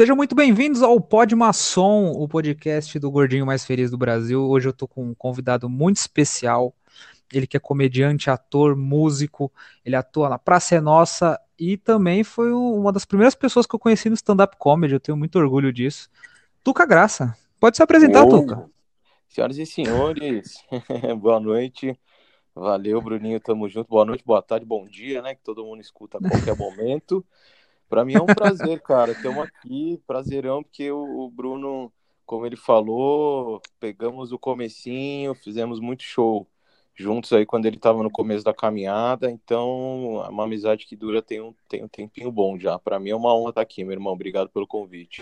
Sejam muito bem-vindos ao Pod Maçom, o podcast do gordinho mais feliz do Brasil. Hoje eu tô com um convidado muito especial. Ele que é comediante, ator, músico, ele atua na Praça é Nossa e também foi uma das primeiras pessoas que eu conheci no stand-up comedy. Eu tenho muito orgulho disso. Tuca Graça. Pode se apresentar, oh, Tuca. Senhoras e senhores, boa noite. Valeu, Bruninho, tamo junto. Boa noite, boa tarde, bom dia, né? Que todo mundo escuta a qualquer momento. Para mim é um prazer, cara. Estamos aqui, prazerão, porque o, o, Bruno, como ele falou, pegamos o comecinho, fizemos muito show juntos aí quando ele estava no começo da caminhada. Então, é uma amizade que dura tem um, tem um tempinho bom já. Para mim é uma honra estar aqui, meu irmão. Obrigado pelo convite.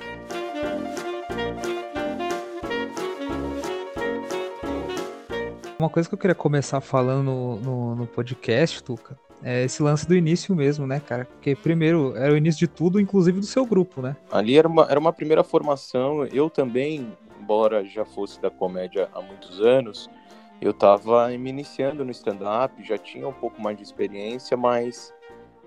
Uma coisa que eu queria começar falando no, no, no podcast, Tuca, é esse lance do início mesmo, né, cara? Porque primeiro era o início de tudo, inclusive do seu grupo, né? Ali era uma, era uma primeira formação. Eu também, embora já fosse da comédia há muitos anos, eu estava me iniciando no stand-up, já tinha um pouco mais de experiência, mas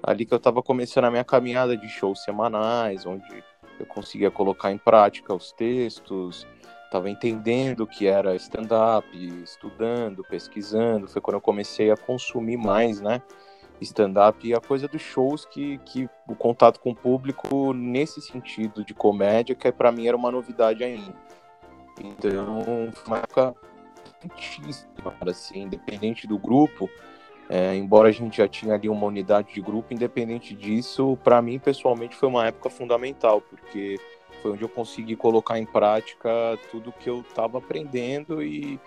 ali que eu estava começando a minha caminhada de shows semanais, onde eu conseguia colocar em prática os textos, estava entendendo o que era stand-up, estudando, pesquisando. Foi quando eu comecei a consumir mais, né? Stand-up e a coisa dos shows que, que o contato com o público nesse sentido de comédia, que para mim era uma novidade ainda. Então, foi uma época assim, independente do grupo, é, embora a gente já tinha ali uma unidade de grupo, independente disso, para mim pessoalmente foi uma época fundamental, porque foi onde eu consegui colocar em prática tudo que eu estava aprendendo e,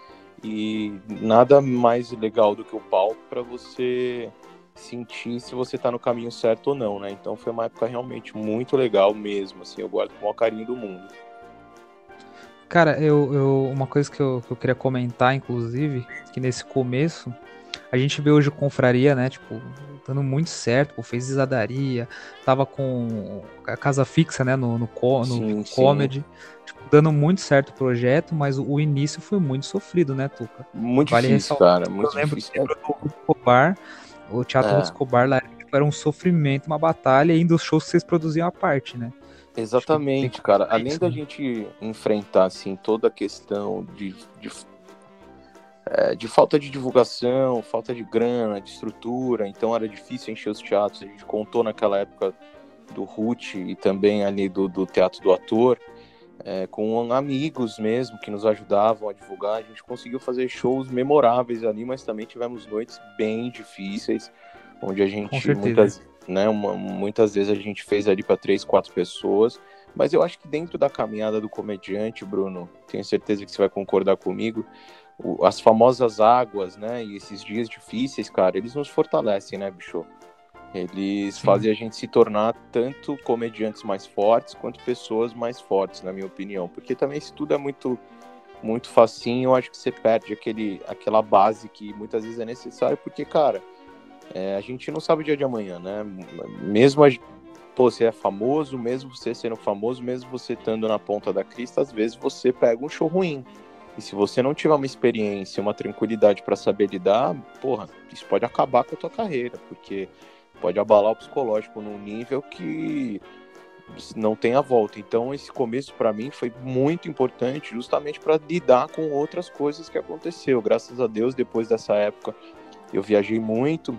e nada mais legal do que o palco para você sentir se você tá no caminho certo ou não, né? Então foi uma época realmente muito legal mesmo, assim, eu guardo com o maior carinho do mundo. Cara, eu, eu uma coisa que eu, que eu queria comentar, inclusive, que nesse começo, a gente vê hoje confraria, né, tipo, dando muito certo, fez Isadaria, tava com a casa fixa, né, no, no, no, sim, no comedy, tipo, dando muito certo o projeto, mas o, o, início foi muito sofrido, né, Tuca? Muito vale difícil, cara, muito eu lembro, difícil. Lembro do o Teatro é. Escobar lá era um sofrimento, uma batalha, e ainda os shows que vocês produziam à parte, né? Exatamente, cara. Além da gente enfrentar assim toda a questão de, de, é, de, falta de divulgação, falta de grana, de estrutura, então era difícil encher os teatros. A gente contou naquela época do Ruth e também ali do, do Teatro do Ator é, com amigos mesmo que nos ajudavam a divulgar. A gente conseguiu fazer shows memoráveis ali, mas também tivemos noites bem difíceis, onde a gente muitas, né, uma, muitas vezes a gente fez ali para três, quatro pessoas. Mas eu acho que dentro da caminhada do comediante, Bruno, tenho certeza que você vai concordar comigo, as famosas águas, né, e esses dias difíceis, cara, eles nos fortalecem, né, bicho? Eles Sim. fazem a gente se tornar tanto comediantes mais fortes quanto pessoas mais fortes, na minha opinião. Porque também se tudo é muito muito facinho, eu acho que você perde aquele, aquela base que muitas vezes é necessária, porque, cara, é, a gente não sabe o dia de amanhã, né? Mesmo a, pô, você é famoso, mesmo você sendo famoso, mesmo você estando na ponta da crista, às vezes você pega um show ruim. E se você não tiver uma experiência, uma tranquilidade para saber lidar, porra, isso pode acabar com a tua carreira, porque pode abalar o psicológico num nível que não tem a volta. Então esse começo para mim foi muito importante, justamente para lidar com outras coisas que aconteceu. Graças a Deus, depois dessa época, eu viajei muito,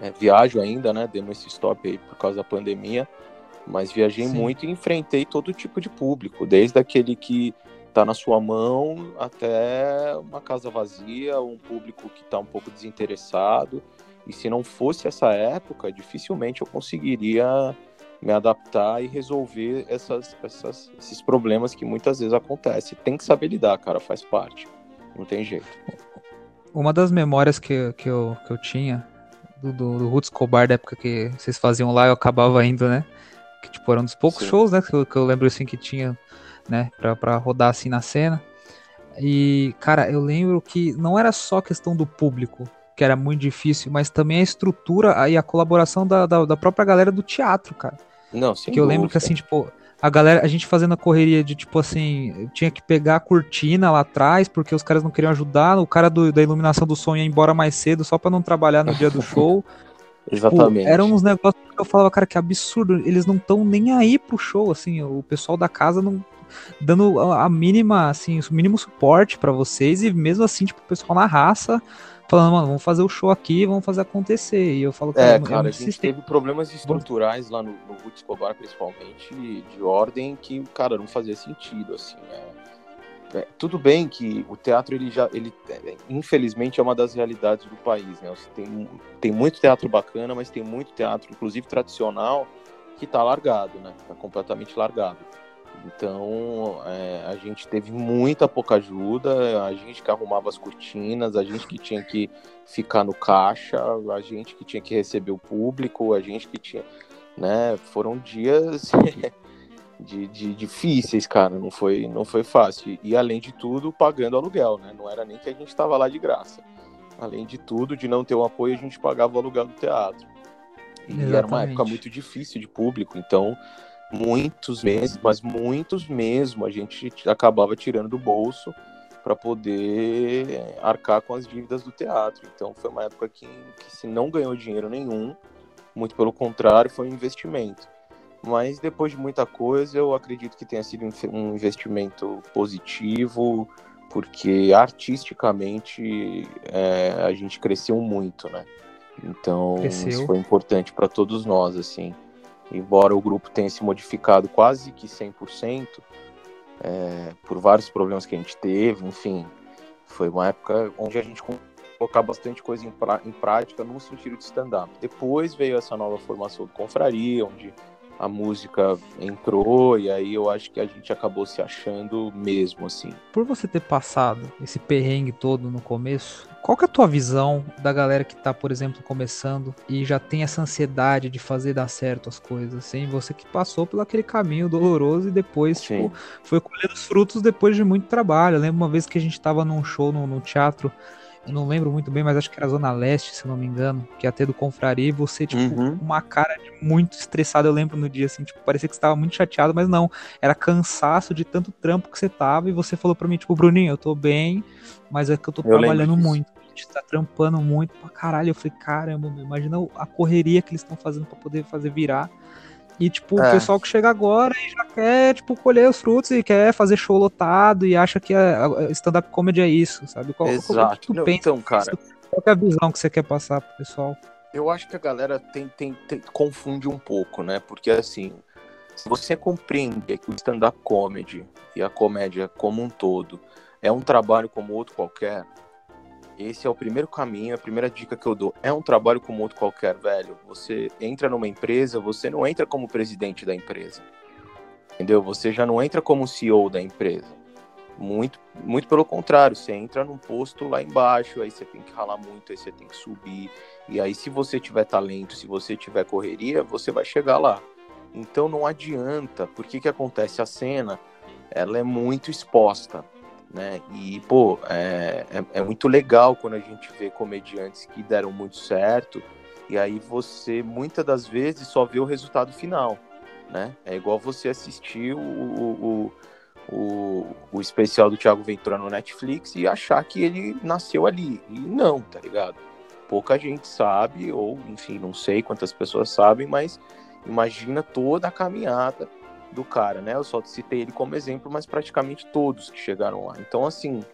é, viajo ainda, né? Demos esse stop aí por causa da pandemia, mas viajei Sim. muito e enfrentei todo tipo de público, desde aquele que está na sua mão até uma casa vazia, um público que está um pouco desinteressado. E se não fosse essa época, dificilmente eu conseguiria me adaptar e resolver essas, essas, esses problemas que muitas vezes acontecem. Tem que saber lidar, cara, faz parte. Não tem jeito. Uma das memórias que, que, eu, que eu tinha do, do, do Roots Cobar, da época que vocês faziam lá, eu acabava indo, né? Que tipo, era um dos poucos Sim. shows, né? Que eu, que eu lembro assim que tinha, né? Pra, pra rodar assim na cena. E, cara, eu lembro que não era só questão do público, que era muito difícil, mas também a estrutura e a colaboração da, da, da própria galera do teatro, cara. Não, sim. Que eu lembro que assim, tipo, a galera, a gente fazendo a correria de tipo assim, tinha que pegar a cortina lá atrás, porque os caras não queriam ajudar, o cara do, da iluminação do som ia embora mais cedo só para não trabalhar no dia do show. Exatamente. Eram uns negócios que eu falava, cara, que absurdo. Eles não estão nem aí pro show, assim. O pessoal da casa não dando a mínima, assim, o mínimo suporte para vocês e mesmo assim, tipo, o pessoal na raça falando, mano, vamos fazer o show aqui, vamos fazer acontecer. E eu falo, cara, é, cara, a gente teve problemas estruturais lá no, no Roots Escobar, principalmente, de ordem que, cara, não fazia sentido, assim, é é, tudo bem que o teatro ele já ele é, infelizmente é uma das realidades do país né? Tem tem muito teatro bacana mas tem muito teatro inclusive tradicional que está largado né? Está completamente largado então é, a gente teve muita pouca ajuda a gente que arrumava as cortinas a gente que tinha que ficar no caixa a gente que tinha que receber o público a gente que tinha né foram dias de, de, difíceis, cara. Não foi, não foi fácil. E além de tudo, pagando aluguel, né? Não era nem que a gente estava lá de graça. Além de tudo, de não ter o um apoio, a gente pagava o aluguel do teatro. E Exatamente. era uma época muito difícil de público, então muitos meses, mas muitos mesmo, a gente acabava tirando do bolso para poder arcar com as dívidas do teatro. Então foi uma época que, que se não ganhou dinheiro nenhum, muito pelo contrário, foi um investimento. Mas depois de muita coisa, eu acredito que tenha sido um investimento positivo, porque artisticamente é, a gente cresceu muito, né? Então cresceu. isso foi importante para todos nós, assim. Embora o grupo tenha se modificado quase que 100%, é, por vários problemas que a gente teve, enfim, foi uma época onde a gente colocar bastante coisa em, pra, em prática no sentido de stand-up. Depois veio essa nova formação do Confraria, onde a música entrou e aí eu acho que a gente acabou se achando mesmo assim. Por você ter passado esse perrengue todo no começo, qual que é a tua visão da galera que tá, por exemplo, começando e já tem essa ansiedade de fazer dar certo as coisas, assim, você que passou pelo aquele caminho doloroso e depois, Sim. tipo, foi colhendo os frutos depois de muito trabalho. Eu lembro uma vez que a gente tava num show no, no teatro não lembro muito bem, mas acho que era Zona Leste, se não me engano, que ia ter do Confraria, e você, tipo, uhum. uma cara de muito estressado, eu lembro no dia, assim, tipo, parecia que você tava muito chateado, mas não, era cansaço de tanto trampo que você tava, e você falou pra mim, tipo, Bruninho, eu tô bem, mas é que eu tô eu trabalhando muito, a gente tá trampando muito pra caralho, eu falei, caramba, imagina a correria que eles estão fazendo para poder fazer virar, e, tipo, é. o pessoal que chega agora e já quer, tipo, colher os frutos e quer fazer show lotado e acha que a stand-up comedy é isso, sabe? Qual, Exato. Qual, que tu Não, pensa? Então, cara... Qual é a visão que você quer passar pro pessoal? Eu acho que a galera tem, tem, tem confunde um pouco, né? Porque, assim, se você compreender que o stand-up comedy e a comédia como um todo é um trabalho como outro qualquer, esse é o primeiro caminho, a primeira dica que eu dou. É um trabalho como outro qualquer, velho. Você entra numa empresa, você não entra como presidente da empresa. Entendeu? Você já não entra como CEO da empresa. Muito, muito pelo contrário, você entra num posto lá embaixo, aí você tem que ralar muito, aí você tem que subir. E aí, se você tiver talento, se você tiver correria, você vai chegar lá. Então não adianta, porque que acontece? A cena ela é muito exposta né? E, pô, é, é, é, muito legal quando a gente vê comediantes que deram muito certo, e aí você, muitas das vezes, só vê o resultado final, né? É igual você assistir o, o, o, o especial do Thiago Ventura no Netflix e achar que ele nasceu ali. E não, tá ligado? Pouca gente sabe, ou, enfim, não sei quantas pessoas sabem, mas imagina toda a caminhada do cara, né? Eu só citei ele como exemplo, mas praticamente todos que chegaram lá. Então, assim,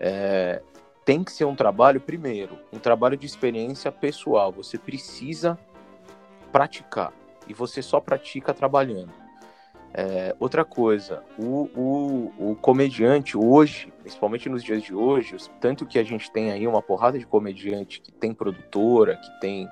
é, tem que ser um trabalho, primeiro, um trabalho de experiência pessoal. Você precisa praticar. E você só pratica trabalhando. É, outra coisa, o, o, o, comediante hoje, principalmente nos dias de hoje, tanto que a gente tem aí uma porrada de comediante que tem produtora, que tem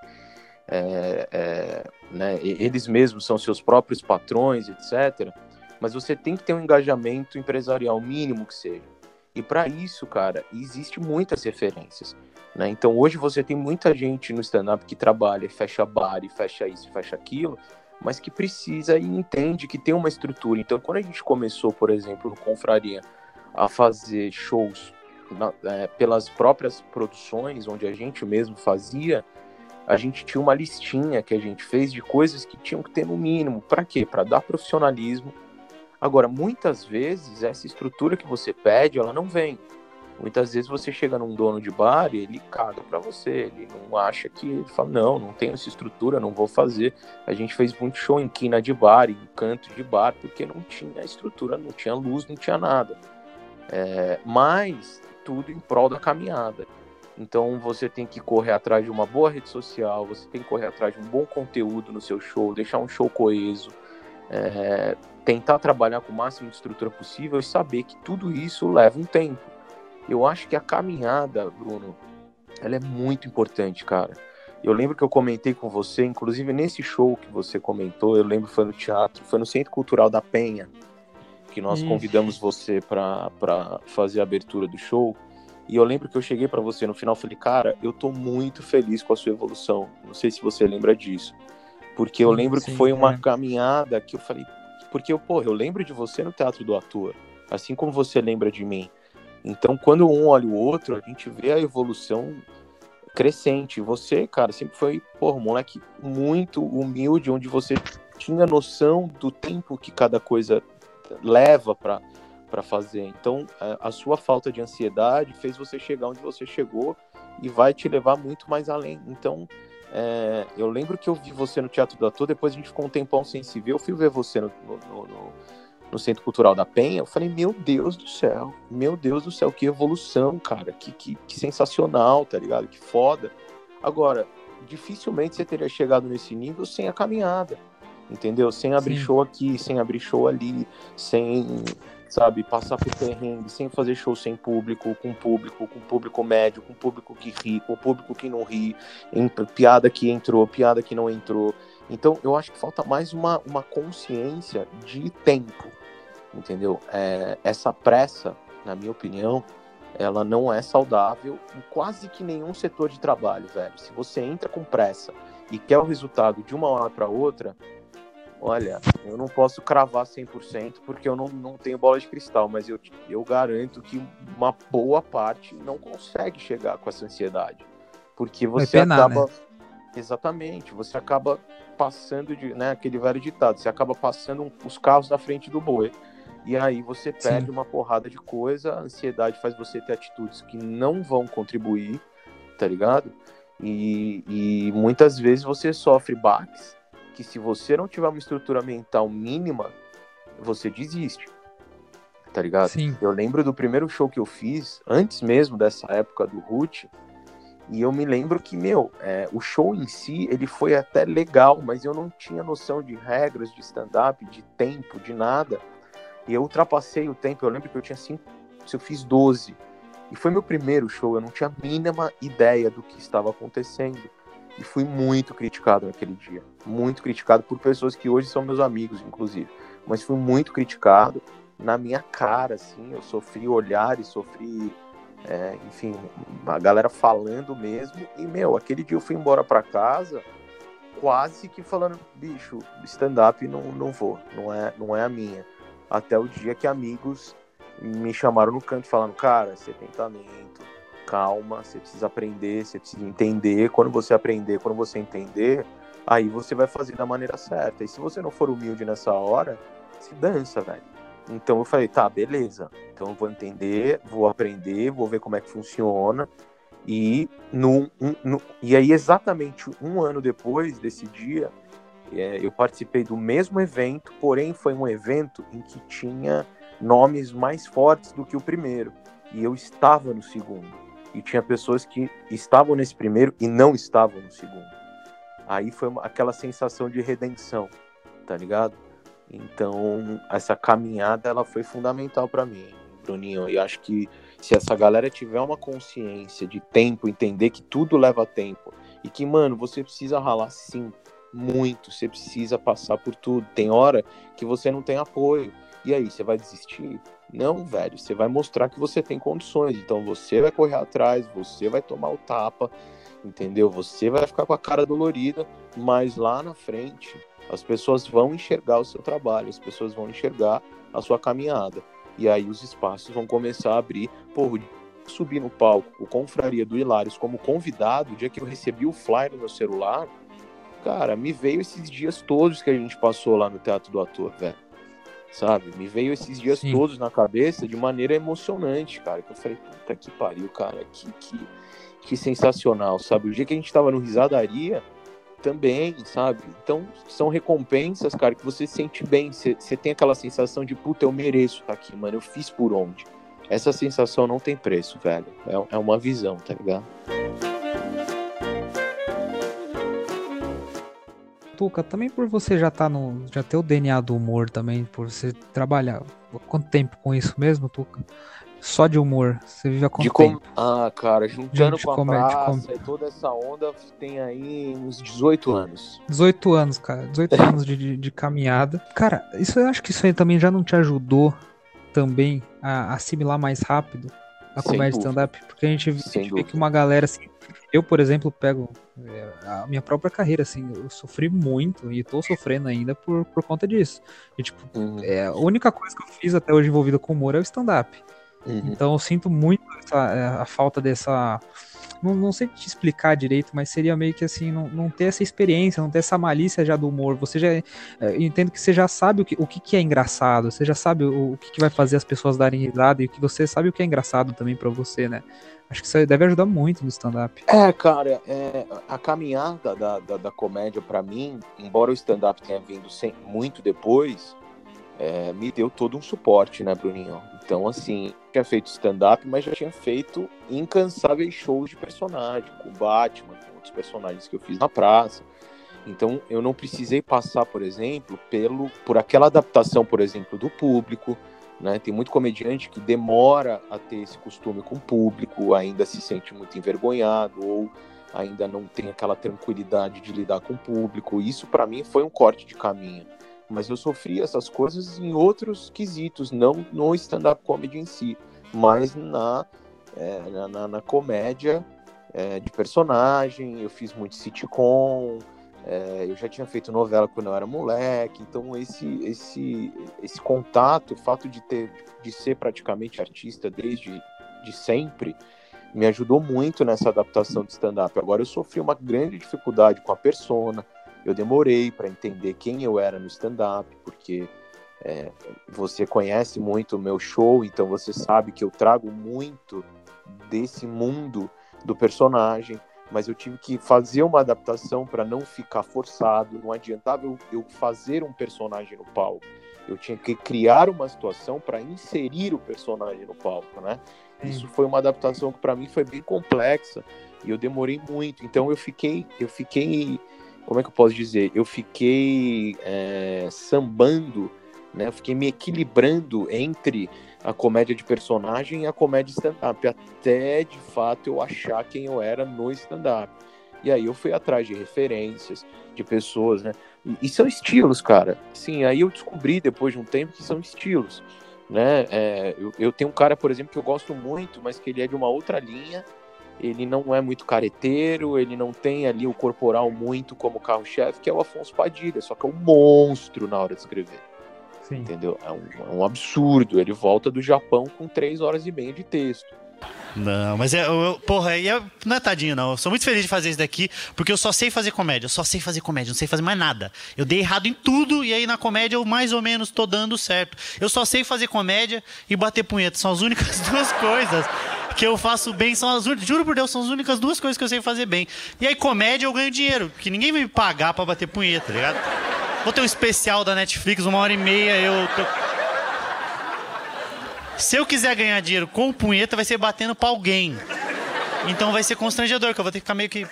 é, é, né, eles mesmos são seus próprios patrões, etc. Mas você tem que ter um engajamento empresarial mínimo que seja. E para isso, cara, existe muitas referências. Né? Então hoje você tem muita gente no stand-up que trabalha, fecha bar, e fecha isso, fecha aquilo, mas que precisa e entende que tem uma estrutura. Então quando a gente começou, por exemplo, no Confraria, a fazer shows na, é, pelas próprias produções, onde a gente mesmo fazia, a gente tinha uma listinha que a gente fez de coisas que tinham que ter no mínimo. Para quê? Para dar profissionalismo. Agora, muitas vezes essa estrutura que você pede, ela não vem. Muitas vezes você chega num dono de bar e ele caga para você, ele não acha que, ele fala, não, não tenho essa estrutura, não vou fazer. A gente fez muito show em quina de bar, em canto de bar, porque não tinha estrutura, não tinha luz, não tinha nada. É, mas tudo em prol da caminhada. Então você tem que correr atrás de uma boa rede social, você tem que correr atrás de um bom conteúdo no seu show, deixar um show coeso, é, tentar trabalhar com o máximo de estrutura possível e saber que tudo isso leva um tempo. Eu acho que a caminhada, Bruno, ela é muito importante, cara. Eu lembro que eu comentei com você, inclusive nesse show que você comentou, eu lembro foi no teatro, foi no Centro Cultural da Penha, que nós convidamos você para fazer a abertura do show. E eu lembro que eu cheguei para você no final e falei, cara, eu tô muito feliz com a sua evolução. Não sei se você lembra disso. Porque eu lembro sim, que foi uma é. caminhada que eu falei, porque eu, pô, eu lembro de você no Teatro do Ator, assim como você lembra de mim. Então, quando um olha o outro, a gente vê a evolução crescente. Você, cara, sempre foi, pô, um moleque muito humilde, onde você tinha noção do tempo que cada coisa leva para para fazer. Então, a, a sua falta de ansiedade fez você chegar onde você chegou e vai te levar muito mais além. Então, é, eu lembro que eu vi você no Teatro do Ator, depois a gente ficou um tempão sem se ver, eu fui ver você no, no, no no Centro Cultural da Penha, eu falei, meu Deus do céu, meu Deus do céu, que evolução, cara, que, que, que sensacional, tá ligado? Que foda. Agora, dificilmente você teria chegado nesse nível sem a caminhada, entendeu? Sem abrir Sim. show aqui, sem abrir show ali, sem, sabe, passar por perrengue, sem fazer show sem público, com público, com público médio, com público que ri, com público que não ri, em, piada que entrou, piada que não entrou. Então, eu acho que falta mais uma, uma consciência de tempo, entendeu? É, essa pressa, na minha opinião, ela não é saudável em quase que nenhum setor de trabalho, velho. Se você entra com pressa e quer o resultado de uma hora para outra, olha, eu não posso cravar 100% porque eu não, não tenho bola de cristal, mas eu, eu garanto que uma boa parte não consegue chegar com essa ansiedade. Porque você penar, acaba. Né? Exatamente, você acaba passando de. Né, aquele velho ditado, você acaba passando os carros na frente do boi. E aí você perde Sim. uma porrada de coisa, a ansiedade faz você ter atitudes que não vão contribuir, tá ligado? E, e muitas vezes você sofre baques que se você não tiver uma estrutura mental mínima, você desiste. Tá ligado? Sim. Eu lembro do primeiro show que eu fiz, antes mesmo dessa época do Root, e eu me lembro que, meu, é, o show em si, ele foi até legal, mas eu não tinha noção de regras de stand-up, de tempo, de nada. E eu ultrapassei o tempo, eu lembro que eu tinha 5, eu fiz 12. E foi meu primeiro show, eu não tinha a mínima ideia do que estava acontecendo. E fui muito criticado naquele dia. Muito criticado por pessoas que hoje são meus amigos, inclusive. Mas fui muito criticado na minha cara, assim. Eu sofri olhares, sofri, é, enfim, a galera falando mesmo. E, meu, aquele dia eu fui embora para casa quase que falando, bicho, stand-up não, não vou, não é, não é a minha. Até o dia que amigos me chamaram no canto falando, cara, você tem talento, calma, você precisa aprender, você precisa entender. Quando você aprender, quando você entender, aí você vai fazer da maneira certa. E se você não for humilde nessa hora, se dança, velho. Então eu falei, tá, beleza. Então eu vou entender, vou aprender, vou ver como é que funciona. E, um, no, e aí, exatamente um ano depois desse dia, é, eu participei do mesmo evento, porém foi um evento em que tinha nomes mais fortes do que o primeiro. E eu estava no segundo. E tinha pessoas que estavam nesse primeiro e não estavam no segundo. Aí foi uma, aquela sensação de redenção, tá ligado? Então, essa caminhada ela foi fundamental para mim, Bruninho. E acho que se essa galera tiver uma consciência de tempo, entender que tudo leva tempo e que, mano, você precisa ralar sim, muito, você precisa passar por tudo. Tem hora que você não tem apoio. E aí, você vai desistir? Não, velho, você vai mostrar que você tem condições. Então você vai correr atrás, você vai tomar o tapa, entendeu? Você vai ficar com a cara dolorida, mas lá na frente as pessoas vão enxergar o seu trabalho, as pessoas vão enxergar a sua caminhada. E aí os espaços vão começar a abrir. Porra, subir no palco, o Confraria do Hilários como convidado, o dia que eu recebi o flyer no meu celular, cara, me veio esses dias todos que a gente passou lá no Teatro do Ator, velho. Sabe? Me veio esses dias Sim. todos na cabeça de maneira emocionante, cara. Que eu falei, puta que pariu, cara, que, que, que sensacional, sabe? O dia que a gente tava no Risadaria também, sabe? Então, são recompensas, cara, que você sente bem. Você, você tem aquela sensação de, puta, eu mereço estar tá aqui, mano, eu fiz por onde. Essa sensação não tem preço, velho. É, é uma visão, tá ligado? Tuca, também por você já tá no. já ter o DNA do humor também, por você trabalhar. Quanto tempo com isso mesmo, Tuca? Só de humor. Você vive há quanto com... tempo? Ah, cara, juntando com a comédia, praça com... toda essa onda, tem aí uns 18 anos. 18 anos, cara. 18 anos de, de, de, caminhada. Cara, isso eu acho que isso aí também já não te ajudou também a assimilar mais rápido a Sem comédia stand-up? Porque a gente, vê que uma galera assim, eu, por exemplo, pego é, a minha própria carreira, assim, eu sofri muito e tô sofrendo ainda por, por conta disso. E, tipo, uhum. é, a única coisa que eu fiz até hoje envolvida com humor é o stand-up. Uhum. Então eu sinto muito essa, é, a falta dessa não, não sei te explicar direito, mas seria meio que assim, não, não ter essa experiência, não ter essa malícia já do humor. Você já. É, entendo que você já sabe o que, o que, é engraçado, você já sabe o, o que, que vai fazer as pessoas darem risada e que você sabe o que é engraçado também para você, né? Acho que isso deve ajudar muito no stand-up. É, cara, é, a caminhada da, da, da comédia para mim, embora o stand-up tenha vindo sem, muito depois, é, me deu todo um suporte, né, Bruninho? Então, assim, tinha feito stand-up, mas já tinha feito incansáveis shows de personagem, com o Batman, com outros personagens que eu fiz na praça. Então, eu não precisei passar, por exemplo, pelo, por aquela adaptação, por exemplo, do público. Né? Tem muito comediante que demora a ter esse costume com o público, ainda se sente muito envergonhado ou ainda não tem aquela tranquilidade de lidar com o público. Isso, para mim, foi um corte de caminho mas eu sofri essas coisas em outros quesitos, não no stand-up comedy em si, mas na, é, na, na, comédia é, de personagem. Eu fiz muito sitcom, é, eu já tinha feito novela quando eu era moleque, então esse, esse, esse contato, o fato de ter de ser praticamente artista desde de sempre, me ajudou muito nessa adaptação de stand-up. Agora eu sofri uma grande dificuldade com a persona, eu demorei para entender quem eu era no stand-up, porque é, você conhece muito o meu show, então você sabe que eu trago muito desse mundo do personagem, mas eu tive que fazer uma adaptação para não ficar forçado. Não adiantava eu, eu, fazer um personagem no palco. Eu tinha que criar uma situação para inserir o personagem no palco, né? Isso foi uma adaptação que para mim foi bem complexa e eu demorei muito. Então eu fiquei, eu fiquei como é que eu posso dizer? Eu fiquei é, sambando, né? Eu fiquei me equilibrando entre a comédia de personagem e a comédia stand-up, até de fato eu achar quem eu era no stand-up. E aí eu fui atrás de referências, de pessoas, né? E, são estilos, cara. Sim, aí eu descobri depois de um tempo que são estilos, né? É, eu, eu tenho um cara, por exemplo, que eu gosto muito, mas que ele é de uma outra linha, ele não é muito careteiro, ele não tem ali o corporal muito como carro-chefe, que é o Afonso Padilha, só que é um monstro na hora de escrever. Sim. Entendeu? É um, é um, absurdo. Ele volta do Japão com três horas e meia de texto. Não, mas é. Eu, porra, aí é, não é tadinho, não. Eu sou muito feliz de fazer isso daqui, porque eu só sei fazer comédia. Eu só sei fazer comédia, não sei fazer mais nada. Eu dei errado em tudo, e aí na comédia eu mais ou menos tô dando certo. Eu só sei fazer comédia e bater punheta. São as únicas duas coisas que eu faço bem são as juro por Deus, são as únicas duas coisas que eu sei fazer bem. E aí comédia eu ganho dinheiro, que ninguém vai me pagar para bater punheta, tá ligado? Vou ter um especial da Netflix, uma hora e meia, eu tô... Se eu quiser ganhar dinheiro com punheta, vai ser batendo pra alguém. Então vai ser constrangedor, que eu vou ter que ficar meio que.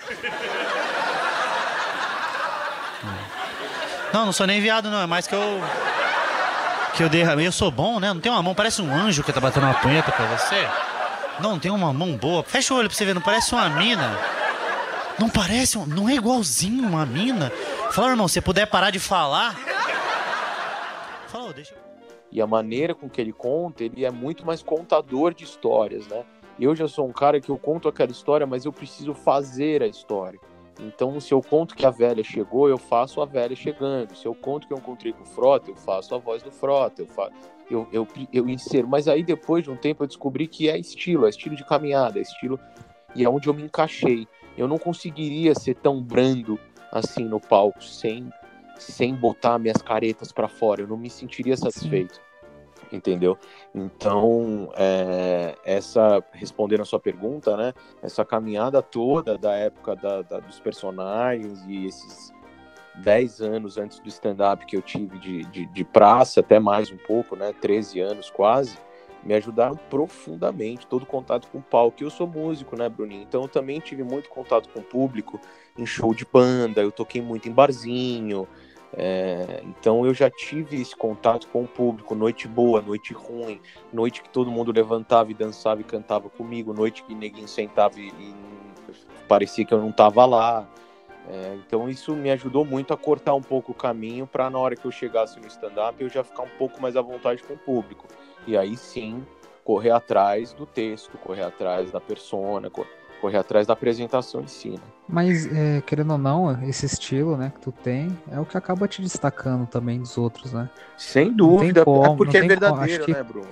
Não, não sou nem viado, não. É mais que eu. Que eu derramei. Eu sou bom, né? Não tem uma mão, parece um anjo que tá batendo uma punheta pra você. Não, tem uma mão boa. Fecha o olho pra você ver, não parece uma mina. Não parece, não é igualzinho uma mina. Fala, irmão, se puder parar de falar. Fala, deixa E a maneira com que ele conta, ele é muito mais contador de histórias, né? Eu já sou um cara que eu conto aquela história, mas eu preciso fazer a história. Então, se eu conto que a velha chegou, eu faço a velha chegando. Se eu conto que eu encontrei com o Frota, eu faço a voz do Frota. Eu, faço, eu, eu, eu insero. Mas aí, depois de um tempo, eu descobri que é estilo, é estilo de caminhada, é estilo. E é onde eu me encaixei. Eu não conseguiria ser tão brando assim no palco, sem, sem botar minhas caretas para fora. Eu não me sentiria satisfeito. Sim. Entendeu? Então, é, essa respondendo a sua pergunta, né? Essa caminhada toda da época da, da, dos personagens e esses 10 anos antes do stand-up que eu tive de, de, de, praça, até mais um pouco, né? 13 anos quase, me ajudaram profundamente. Todo contato com o palco. Eu sou músico, né, Bruninho? Então eu também tive muito contato com o público em show de banda, eu toquei muito em barzinho. É, então eu já tive esse contato com o público, noite boa, noite ruim, noite que todo mundo levantava e dançava e cantava comigo, noite que ninguém sentava e, e parecia que eu não estava lá. É, então isso me ajudou muito a cortar um pouco o caminho para na hora que eu chegasse no stand-up eu já ficar um pouco mais à vontade com o público. E aí sim correr atrás do texto, correr atrás da persona, correr atrás da apresentação em si. Né? Mas, é, querendo ou não, esse estilo né, que tu tem é o que acaba te destacando também dos outros, né? Sem dúvida, como, é porque é verdadeiro, que... né, Bruno?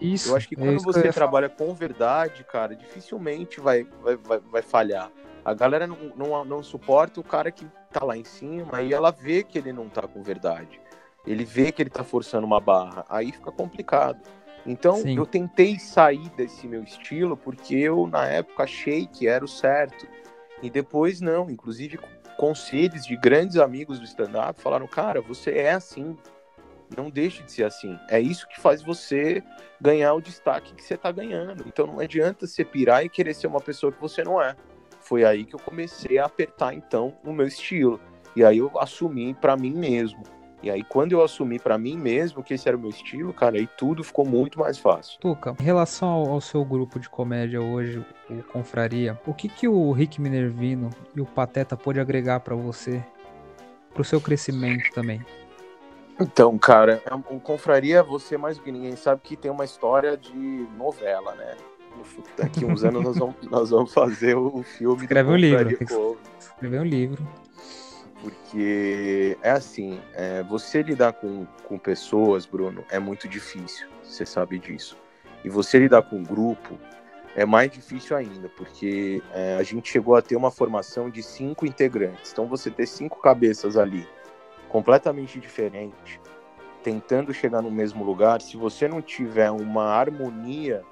Isso. Eu acho que é quando você trabalha com verdade, cara, dificilmente vai, vai, vai, vai falhar. A galera não, não, não suporta o cara que tá lá em cima e ela vê que ele não tá com verdade. Ele vê que ele tá forçando uma barra. Aí fica complicado. Então Sim. eu tentei sair desse meu estilo porque eu, na época, achei que era o certo. E depois não. Inclusive, conselhos de grandes amigos do stand-up falaram: cara, você é assim. Não deixe de ser assim. É isso que faz você ganhar o destaque que você tá ganhando. Então não adianta você pirar e querer ser uma pessoa que você não é foi aí que eu comecei a apertar então o meu estilo. E aí eu assumi para mim mesmo. E aí, quando eu assumi para mim mesmo que esse era o meu estilo, cara, aí tudo ficou muito mais fácil. Tuca, em relação ao, ao seu grupo de comédia hoje, o Confraria, o que que o Rick Minervino e o Pateta pôde agregar para você, pro seu crescimento também? Então, cara, o Confraria, você mais do que ninguém sabe que tem uma história de novela, né? Daqui uns anos nós vamos, nós vamos fazer o filme Escreve um livro. Escrever um livro. Porque é assim, é, você lidar com, com pessoas, Bruno, é muito difícil. Você sabe disso. E você lidar com um grupo é mais difícil ainda, porque é, a gente chegou a ter uma formação de cinco integrantes. Então você ter cinco cabeças ali, completamente diferentes, tentando chegar no mesmo lugar, se você não tiver uma harmonia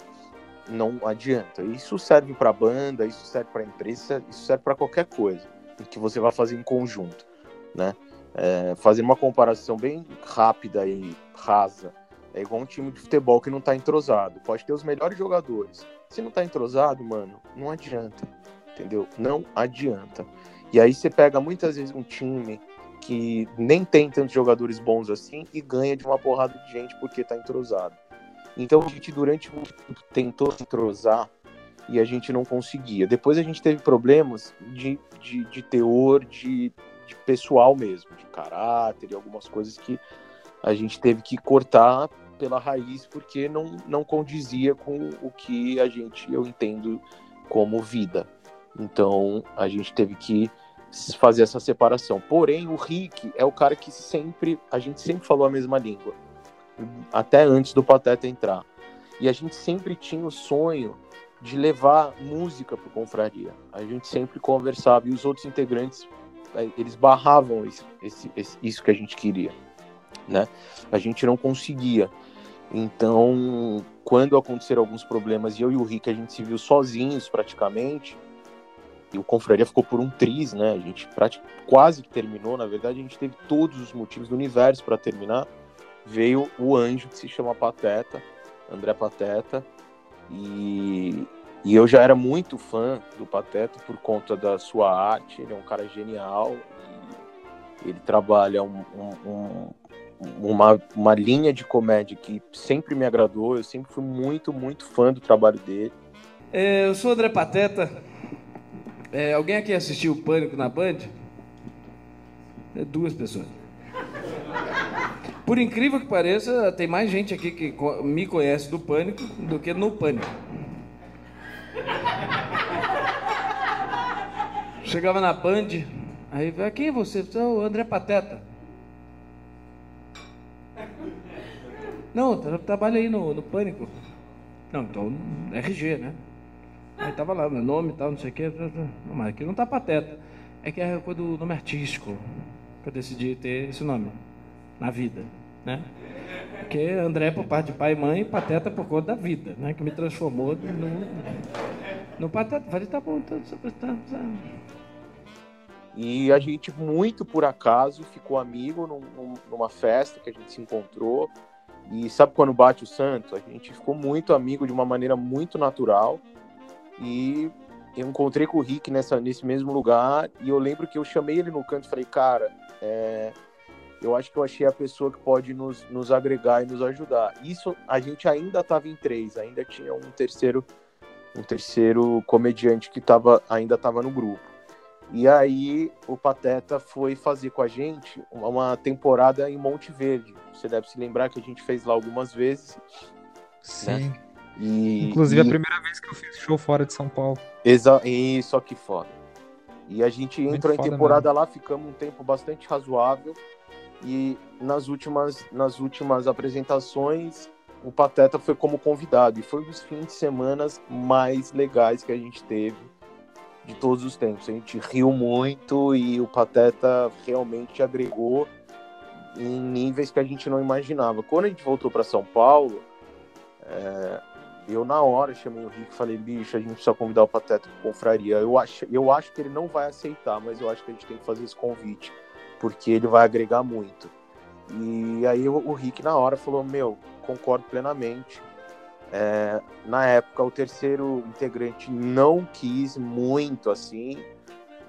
não adianta. Isso serve para banda, isso serve para empresa, isso serve para qualquer coisa que você vai fazer em conjunto, né? É, fazer uma comparação bem rápida e rasa é igual um time de futebol que não tá entrosado. Pode ter os melhores jogadores. Se não tá entrosado, mano, não adianta. Entendeu? Não adianta. E aí você pega muitas vezes um time que nem tem tantos jogadores bons assim e ganha de uma porrada de gente porque tá entrosado. Então a gente durante muito tempo tentou se entrosar e a gente não conseguia. Depois a gente teve problemas de, de, de teor, de, de pessoal mesmo, de caráter e algumas coisas que a gente teve que cortar pela raiz porque não, não condizia com o que a gente, eu entendo como vida. Então a gente teve que fazer essa separação. Porém, o Rick é o cara que sempre, a gente sempre falou a mesma língua até antes do Pateta entrar. E a gente sempre tinha o sonho de levar música para Confraria. A gente sempre conversava e os outros integrantes eh, eles barravam esse, esse, esse, isso que a gente queria, né? A gente não conseguia. Então, quando aconteceram alguns problemas e eu e o Rick a gente se viu sozinhos praticamente, e o Confraria ficou por um triz, né? A gente quase que terminou, na verdade a gente teve todos os motivos do universo para terminar veio o anjo que se chama Pateta, André Pateta, e, e eu já era muito fã do Pateta por conta da sua arte, ele é um cara genial, ele trabalha um, um, uma, uma linha de comédia que sempre me agradou, eu sempre fui muito, muito fã do trabalho dele. É, eu sou André Pateta. É, alguém aqui assistiu o Pânico na Band? É, duas pessoas. Por incrível que pareça, tem mais gente aqui que me conhece do pânico do que no pânico. Chegava na Band, aí quem é você? Sou o André Pateta. Não, eu trabalho aí no, no pânico. Não, então RG, né? Aí tava lá, meu nome e tal, não sei o quê. Não, mas aqui não tá pateta. É que é coisa do nome artístico. que eu decidi ter esse nome na vida, né? Porque André por parte de pai e mãe, Pateta por conta da vida, né? Que me transformou no, no Pateta. Falei, tá bom, tá, tá, tá. E a gente, muito por acaso, ficou amigo num, numa festa que a gente se encontrou. E sabe quando bate o santo? A gente ficou muito amigo de uma maneira muito natural. E eu encontrei com o Rick nessa, nesse mesmo lugar. E eu lembro que eu chamei ele no canto e falei, cara, é, eu acho que eu achei a pessoa que pode nos, nos agregar e nos ajudar. Isso a gente ainda estava em três, ainda tinha um terceiro um terceiro comediante que tava, ainda estava no grupo. E aí o Pateta foi fazer com a gente uma temporada em Monte Verde. Você deve se lembrar que a gente fez lá algumas vezes. Sim. Né? E, Inclusive e... a primeira vez que eu fiz show fora de São Paulo. Exa... Isso aqui fora. E a gente Muito entrou em temporada mesmo. lá, ficamos um tempo bastante razoável. E nas últimas, nas últimas apresentações, o Pateta foi como convidado. E foi um dos fins de semana mais legais que a gente teve de todos os tempos. A gente riu muito e o Pateta realmente agregou em níveis que a gente não imaginava. Quando a gente voltou para São Paulo, é, eu na hora chamei o Rick e falei, bicho, a gente precisa convidar o Pateta para confraria. Eu acho, eu acho que ele não vai aceitar, mas eu acho que a gente tem que fazer esse convite, porque ele vai agregar muito. E aí o, Rick na hora falou, meu, concordo plenamente. É, na época, o terceiro integrante não quis muito assim,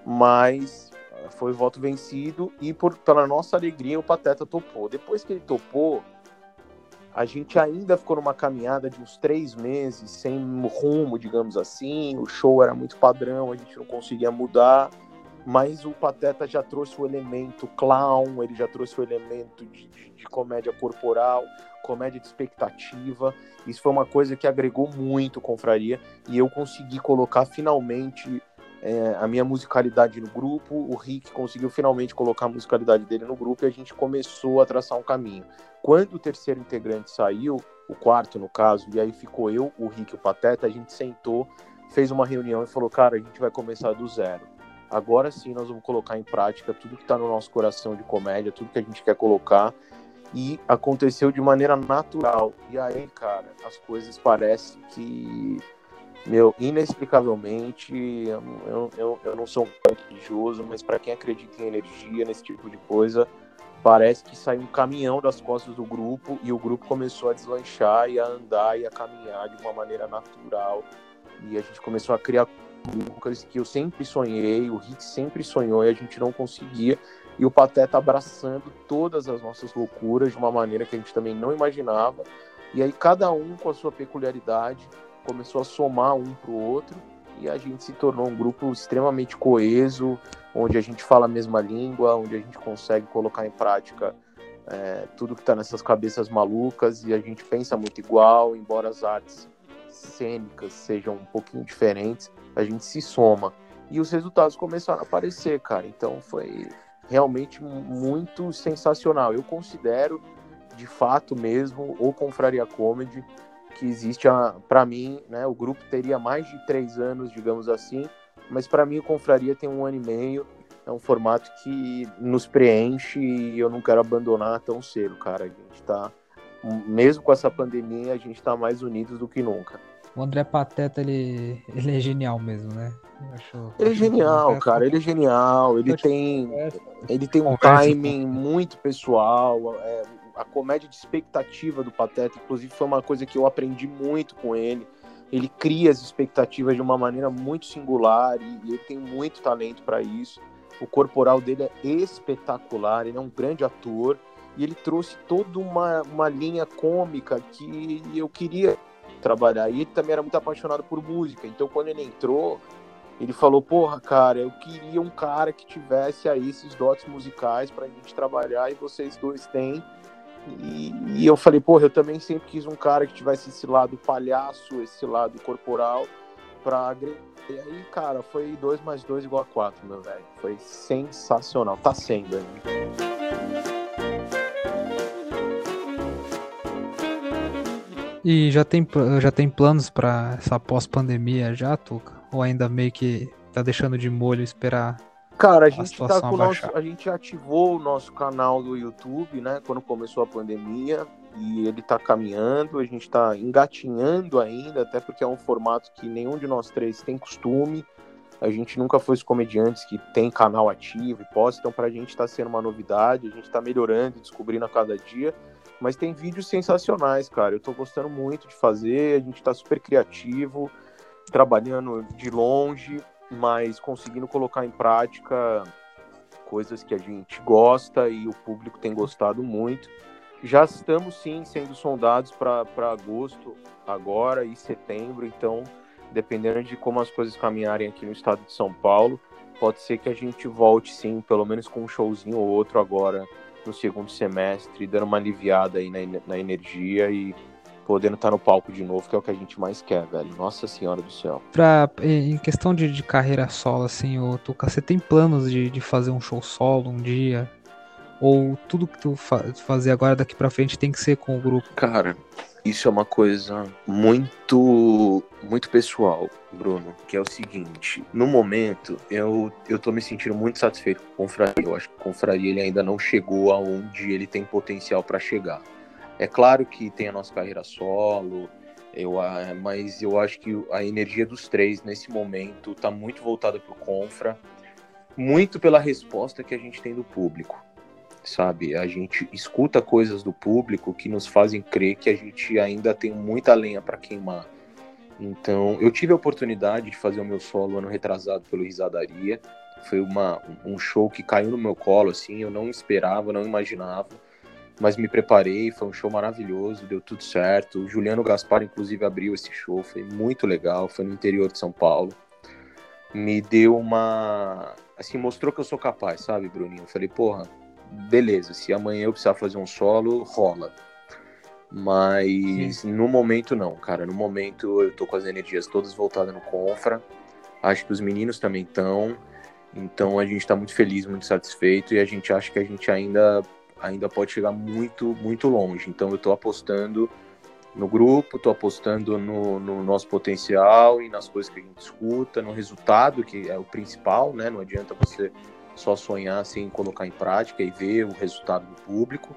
mas foi voto vencido e por, pela nossa alegria o Pateta topou. Depois que ele topou, a gente ainda ficou numa caminhada de uns três meses sem rumo, digamos assim. O show era muito padrão, a gente não conseguia mudar. Mas o Pateta já trouxe o elemento clown, ele já trouxe o elemento de, de, de comédia corporal, comédia de expectativa. Isso foi uma coisa que agregou muito Confraria e eu consegui colocar finalmente é, a minha musicalidade no grupo. O Rick conseguiu finalmente colocar a musicalidade dele no grupo e a gente começou a traçar um caminho. Quando o terceiro integrante saiu, o quarto no caso, e aí ficou eu, o Rick e o Pateta, a gente sentou, fez uma reunião e falou: cara, a gente vai começar do zero. Agora sim nós vamos colocar em prática tudo que está no nosso coração de comédia, tudo que a gente quer colocar e aconteceu de maneira natural. E aí, cara, as coisas parecem que, meu, inexplicavelmente, eu, eu, eu não sou um religioso, mas para quem acredita em energia, nesse tipo de coisa, parece que saiu um caminhão das costas do grupo e o grupo começou a deslanchar e a andar e a caminhar de uma maneira natural. E a gente começou a criar que eu sempre sonhei, o Rick sempre sonhou e a gente não conseguia. E o Pateta abraçando todas as nossas loucuras de uma maneira que a gente também não imaginava. E aí cada um com a sua peculiaridade começou a somar um para o outro. E a gente se tornou um grupo extremamente coeso, onde a gente fala a mesma língua, onde a gente consegue colocar em prática é, tudo que está nessas cabeças malucas. E a gente pensa muito igual, embora as artes cênicas sejam um pouquinho diferentes, a gente se soma. E os resultados começaram a aparecer, cara. Então foi realmente muito sensacional. Eu considero, de fato mesmo, o Confraria Comedy, que existe, para mim, né, o grupo teria mais de três anos, digamos assim, mas para mim o Confraria tem um ano e meio, é um formato que nos preenche e eu não quero abandonar tão cedo, cara. A gente tá, mesmo com essa pandemia, a gente tá mais unidos do que nunca. O André Pateta, ele, ele é genial mesmo, né? Acho, ele é genial, cara. Ele é genial. Ele tem, ele tem um timing muito pessoal. É, a comédia de expectativa do Pateta, inclusive, foi uma coisa que eu aprendi muito com ele. Ele cria as expectativas de uma maneira muito singular e, e ele tem muito talento para isso. O corporal dele é espetacular. Ele é um grande ator e ele trouxe toda uma, uma linha cômica que eu queria trabalhar. E ele também era muito apaixonado por música. Então, quando ele entrou, ele falou: Porra, cara, eu queria um cara que tivesse aí esses dotes musicais pra gente trabalhar e vocês dois têm. E, e, eu falei: Porra, eu também sempre quis um cara que tivesse esse lado palhaço, esse lado corporal pra agregar. E aí, cara, foi 2 mais 2 igual a 4, meu velho. Foi sensacional. Tá sendo ainda. E já tem, já tem planos para essa pós-pandemia já, Tuca? Ou ainda meio que tá deixando de molho esperar Cara, a gente a tá com o nosso, a gente ativou o nosso canal do YouTube, né, quando começou a pandemia, e ele tá caminhando, a gente tá engatinhando ainda, até porque é um formato que nenhum de nós três tem costume. A gente nunca foi os comediantes que tem canal ativo e posta, então pra gente tá sendo uma novidade, a gente tá melhorando e descobrindo a cada dia. Mas tem vídeos sensacionais, cara. Eu tô gostando muito de fazer, a gente tá super criativo, trabalhando de longe, mas conseguindo colocar em prática coisas que a gente gosta e o público tem gostado muito. Já estamos sim sendo sondados para agosto agora e setembro, então dependendo de como as coisas caminharem aqui no estado de São Paulo, pode ser que a gente volte sim, pelo menos com um showzinho ou outro agora no segundo semestre, dando uma aliviada aí na, na energia e podendo estar no palco de novo, que é o que a gente mais quer, velho. Nossa Senhora do Céu. Pra, em questão de, de carreira solo, assim, ô, Tuca, você tem planos de, de fazer um show solo um dia? Ou tudo que tu fa fazer agora daqui pra frente tem que ser com o grupo? Cara, isso é uma coisa muito muito pessoal, Bruno, que é o seguinte, no momento eu, eu tô me sentindo muito satisfeito com o Confraria, eu acho que o Confraria ele ainda não chegou aonde ele tem potencial para chegar. É claro que tem a nossa carreira solo, eu, mas eu acho que a energia dos três nesse momento tá muito voltada pro Confra, muito pela resposta que a gente tem do público sabe? A gente escuta coisas do público que nos fazem crer que a gente ainda tem muita lenha para queimar. Então, eu tive a oportunidade de fazer o meu solo ano retrasado pelo Risadaria. Foi uma, um show que caiu no meu colo, assim, eu não esperava, não imaginava, mas me preparei, foi um show maravilhoso, deu tudo certo. O Juliano Gaspar, inclusive, abriu esse show, foi muito legal, foi no interior de São Paulo. Me deu uma. Assim, mostrou que eu sou capaz, sabe, Bruninho? Eu falei, porra, beleza, se amanhã eu precisar fazer um solo, rola. Mas Sim. no momento não, cara. No momento eu tô com as energias todas voltadas no Confra. Acho que os meninos também estão. Então a gente tá muito feliz, muito satisfeito e a gente acha que a gente ainda ainda pode chegar muito, muito longe. Então eu tô apostando no grupo, tô apostando no, no, nosso potencial e nas coisas que a gente escuta, no resultado, que é o principal, né? Não adianta você só sonhar sem colocar em prática e ver o resultado do público.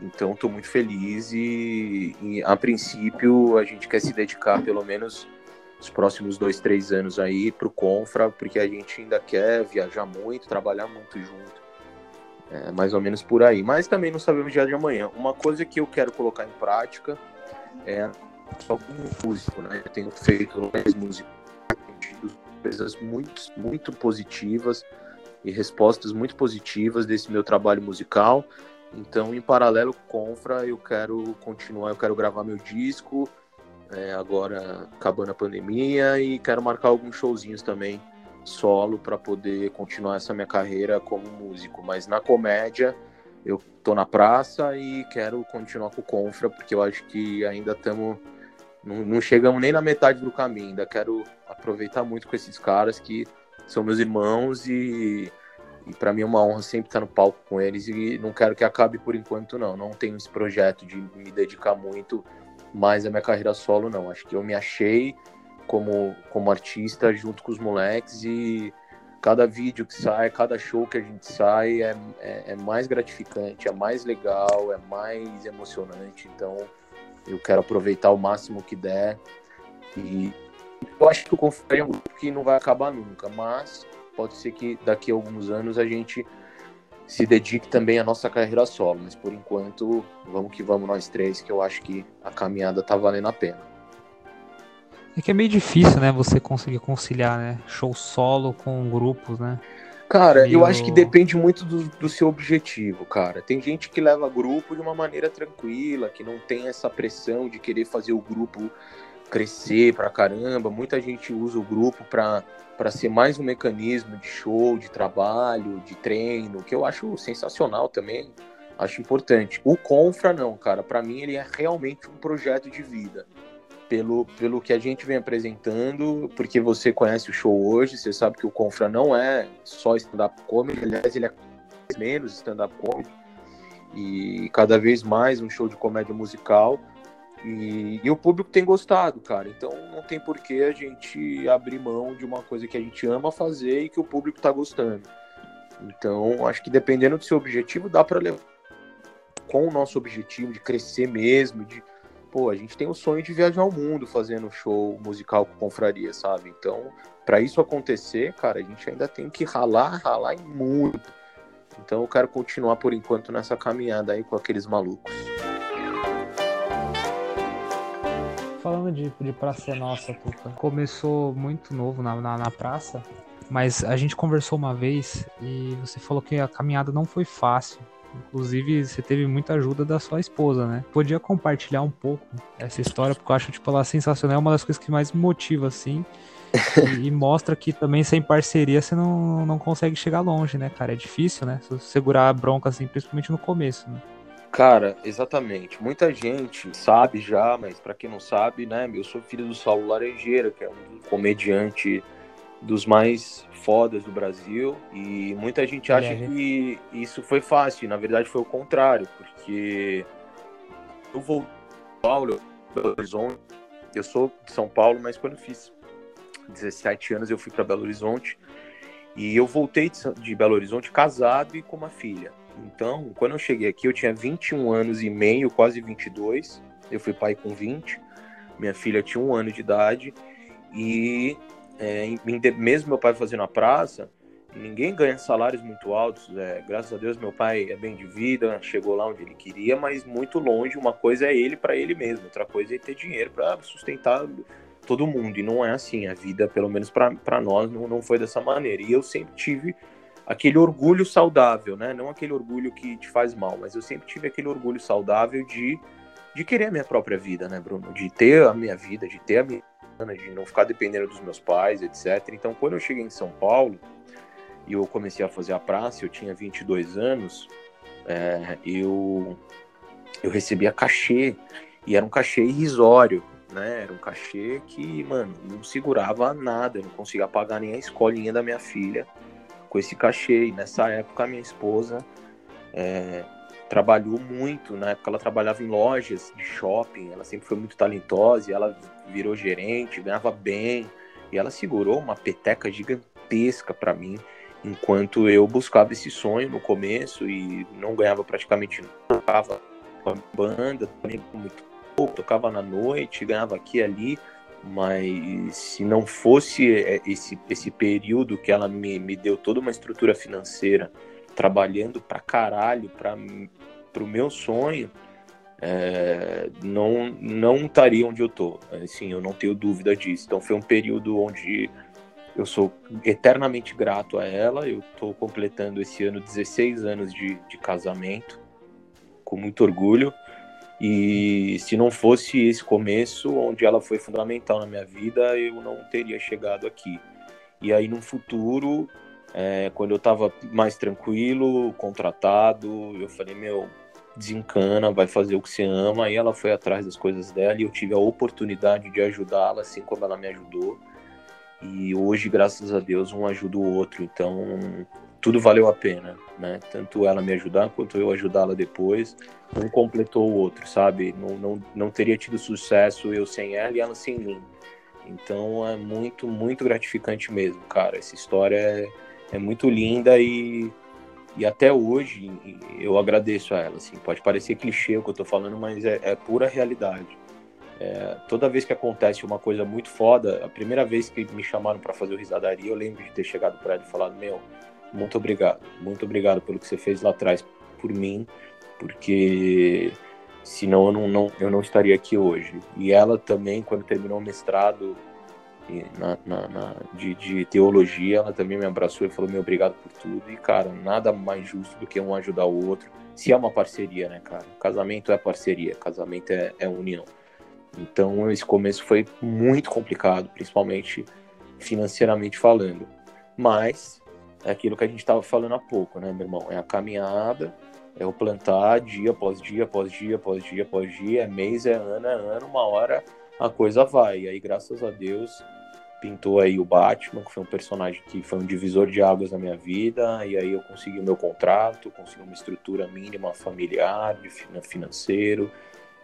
Então, estou muito feliz e, e, a princípio, a gente quer se dedicar pelo menos os próximos dois, três anos aí para o Confra, porque a gente ainda quer viajar muito, trabalhar muito junto. É mais ou menos por aí. Mas também não sabemos dia de amanhã. Uma coisa que eu quero colocar em prática é algum músico, né? Eu tenho feito mais música, coisas muito, muito positivas e respostas muito positivas desse meu trabalho musical. Então, em paralelo com Confra, eu quero continuar, eu quero gravar meu disco, é, agora acabando a pandemia, e quero marcar alguns showzinhos também solo para poder continuar essa minha carreira como músico. Mas na comédia, eu tô na praça e quero continuar com o Confra, porque eu acho que ainda estamos. Não, não chegamos nem na metade do caminho, ainda quero aproveitar muito com esses caras que são meus irmãos e, e para mim é uma honra sempre estar no palco com eles e não quero que acabe por enquanto não. Não tenho esse projeto de me dedicar muito mais à minha carreira solo não. Acho que eu me achei como como artista junto com os moleques e cada vídeo que sai, cada show que a gente sai é, é, é mais gratificante, é mais legal, é mais emocionante. Então eu quero aproveitar o máximo que der e eu acho que o Confere é um grupo que não vai acabar nunca, mas pode ser que daqui a alguns anos a gente se dedique também à nossa carreira solo. Mas por enquanto, vamos que vamos nós três, que eu acho que a caminhada tá valendo a pena. É que é meio difícil, né, você conseguir conciliar, né, show solo com grupos, né? Cara, meio... eu acho que depende muito do, do seu objetivo, cara. Tem gente que leva grupo de uma maneira tranquila, que não tem essa pressão de querer fazer o grupo crescer pra caramba. Muita gente usa o grupo para para ser mais um mecanismo de show, de trabalho, de treino, que eu acho sensacional também, acho importante. O Confra não, cara, para mim ele é realmente um projeto de vida. Pelo, pelo que a gente vem apresentando, porque você conhece o show hoje, você sabe que o Confra não é só stand-up comedy, aliás, ele é menos stand-up comedy, e cada vez mais um show de comédia musical e, e, o público tem gostado, cara. Então não tem por que a gente abrir mão de uma coisa que a gente ama fazer e que o público tá gostando. Então, acho que dependendo do seu objetivo, dá para levar com o nosso objetivo de crescer mesmo, de pô, a gente tem o sonho de viajar ao mundo fazendo show musical com confraria, sabe? Então, para isso acontecer, cara, a gente ainda tem que ralar, ralar e muito. Então, eu quero continuar por enquanto nessa caminhada aí com aqueles malucos. Falando de, de Praça Nossa, Tuca, começou muito novo na, na, na praça, mas a gente conversou uma vez e você falou que a caminhada não foi fácil. Inclusive, você teve muita ajuda da sua esposa, né? Podia compartilhar um pouco essa história, porque eu acho, tipo, ela sensacional. É uma das coisas que mais me motiva, assim. e, e, mostra que também sem parceria você não, não consegue chegar longe, né, cara? É difícil, né? Segurar a bronca, assim, principalmente no começo, né? Cara, exatamente. Muita gente sabe já, mas para quem não sabe, né, eu sou filho do Saulo Laranjeira, que é um comediante dos mais fodas do Brasil e muita gente acha é, que isso foi fácil, na verdade foi o contrário, porque eu vou Paulo, Belo Horizonte, eu sou de São Paulo, mas quando eu fiz 17 anos eu fui para Belo Horizonte e eu voltei de Belo Horizonte casado e com uma filha. Então, quando eu cheguei aqui, eu tinha 21 anos e meio, quase 22. Eu fui pai com 20. Minha filha tinha um ano de idade. E é, mesmo meu pai fazendo a praça, ninguém ganha salários muito altos. É, graças a Deus, meu pai é bem de vida, chegou lá onde ele queria, mas muito longe. Uma coisa é ele para ele mesmo, outra coisa é ter dinheiro para sustentar todo mundo. E não é assim. A vida, pelo menos para nós, não, não foi dessa maneira. E eu sempre tive aquele orgulho saudável, né? Não aquele orgulho que te faz mal, mas eu sempre tive aquele orgulho saudável de, de querer a minha própria vida, né, Bruno? De ter a minha vida, de ter a minha de não ficar dependendo dos meus pais, etc. Então, quando eu cheguei em São Paulo e eu comecei a fazer a praça, eu tinha 22 anos, é, eu, eu recebia cachê, e era um cachê irrisório, né? Era um cachê que, mano, não segurava nada, eu não conseguia pagar nem a escolinha da minha filha com esse cachê. E nessa época, a minha esposa é, trabalhou muito. Na época, ela trabalhava em lojas de shopping, ela sempre foi muito talentosa e ela virou gerente, ganhava bem. E ela segurou uma peteca gigantesca para mim, enquanto eu buscava esse sonho no começo e não ganhava praticamente nada. Tocava com a banda, também muito pouco, tocava na noite, ganhava aqui e ali mas se não fosse é, esse, esse período que ela me, me deu toda uma estrutura financeira, trabalhando pra caralho para o meu sonho, é, não, não estaria onde eu tô. Assim, eu não tenho dúvida disso. Então foi um período onde eu sou eternamente grato a ela. Eu estou completando esse ano 16 anos de, de casamento, com muito orgulho. E se não fosse esse começo, onde ela foi fundamental na minha vida, eu não teria chegado aqui. E aí, no futuro, é, quando eu estava mais tranquilo, contratado, eu falei: meu, desencana, vai fazer o que você ama. E ela foi atrás das coisas dela e eu tive a oportunidade de ajudá-la, assim como ela me ajudou. E hoje, graças a Deus, um ajuda o outro. Então, tudo valeu a pena, né? Tanto ela me ajudar quanto eu ajudá-la depois. Um completou o outro, sabe? Não, não, não teria tido sucesso eu sem ela e ela sem mim. Então é muito, muito gratificante mesmo, cara. Essa história é, é muito linda e, e até hoje eu agradeço a ela. Assim. Pode parecer clichê o que eu tô falando, mas é, é pura realidade. É, toda vez que acontece uma coisa muito foda, a primeira vez que me chamaram para fazer o Risadaria, eu lembro de ter chegado para ela e falado: Meu, muito obrigado. Muito obrigado pelo que você fez lá atrás por mim, porque senão eu não, não, eu não estaria aqui hoje. E ela também, quando terminou o mestrado na, na, na, de, de, teologia, ela também me abraçou e falou: Meu, obrigado por tudo. E, cara, nada mais justo do que um ajudar o outro. Se é uma parceria, né, cara? Casamento é parceria, casamento é, é união. Então, esse começo foi muito complicado, principalmente financeiramente falando. Mas é aquilo que a gente estava falando há pouco, né, meu irmão? É a caminhada, é o plantar dia após dia, após dia, após dia, após dia, é mês, é ano, é ano, uma hora a coisa vai. E aí, graças a Deus, pintou aí o Batman, que foi um personagem que foi um divisor de águas na minha vida, e aí eu consegui o meu contrato, consegui uma estrutura mínima familiar, de financeiro,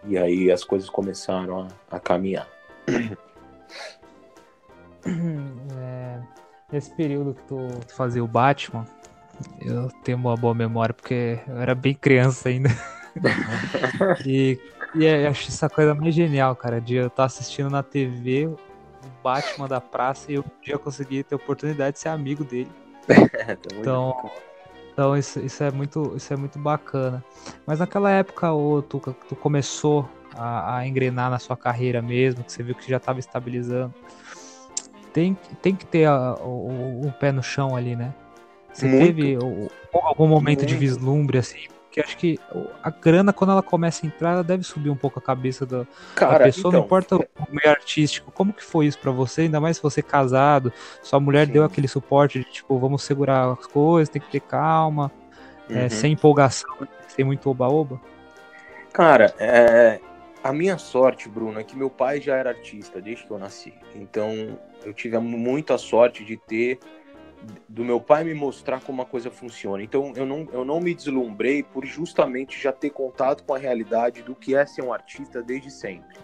e aí as coisas começaram a, a caminhar. É, nesse período que tu, tu fazia o Batman, Eu tenho uma boa memória porque eu era bem criança ainda. e, e eu acho essa coisa mais genial, cara, de eu estar assistindo na TV o Batman da praça e eu um dia consegui ter a oportunidade de ser amigo dele. então, então isso, isso, é muito, isso é muito bacana. Mas naquela época, ô, tu, tu começou a, a, engrenar na sua carreira mesmo, que você viu que já estava estabilizando. Tem, tem que ter a, o, o, pé no chão ali, né? Você muito, teve o, algum momento muito. de vislumbre, assim? Porque acho que a grana, quando ela começa a entrar, ela deve subir um pouco a cabeça da, Cara, da pessoa, então, não importa o meio artístico. Como que foi isso para você? Ainda mais se você é casado, sua mulher sim. deu aquele suporte de tipo, vamos segurar as coisas, tem que ter calma, é, uhum. é, sem empolgação, sem muito oba-oba? Cara, é, a minha sorte, Bruno, é que meu pai já era artista desde que eu nasci. Então, eu tive muita sorte de ter do meu pai me mostrar como a coisa funciona. Então eu não, eu não me deslumbrei por justamente já ter contato com a realidade do que é ser um artista desde sempre.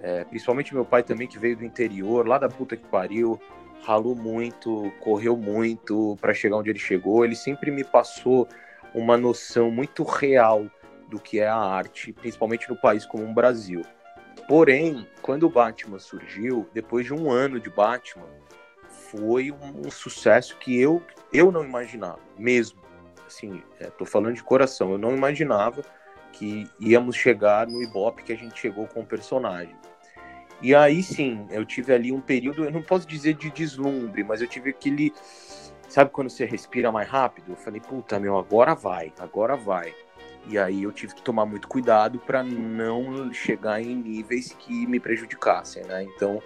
É, principalmente meu pai também que veio do interior, lá da puta que pariu, ralou muito, correu muito para chegar onde ele chegou. Ele sempre me passou uma noção muito real do que é a arte, principalmente no país como o Brasil. Porém, quando o Batman surgiu, depois de um ano de Batman, foi um, sucesso que eu, eu não imaginava, mesmo. Assim, é, tô falando de coração, eu não imaginava que íamos chegar no Ibope que a gente chegou com o personagem. E aí sim, eu tive ali um período, eu não posso dizer de deslumbre, mas eu tive aquele. Sabe quando você respira mais rápido? Eu falei, puta, meu, agora vai, agora vai. E aí eu tive que tomar muito cuidado para não chegar em níveis que me prejudicassem, né? Então,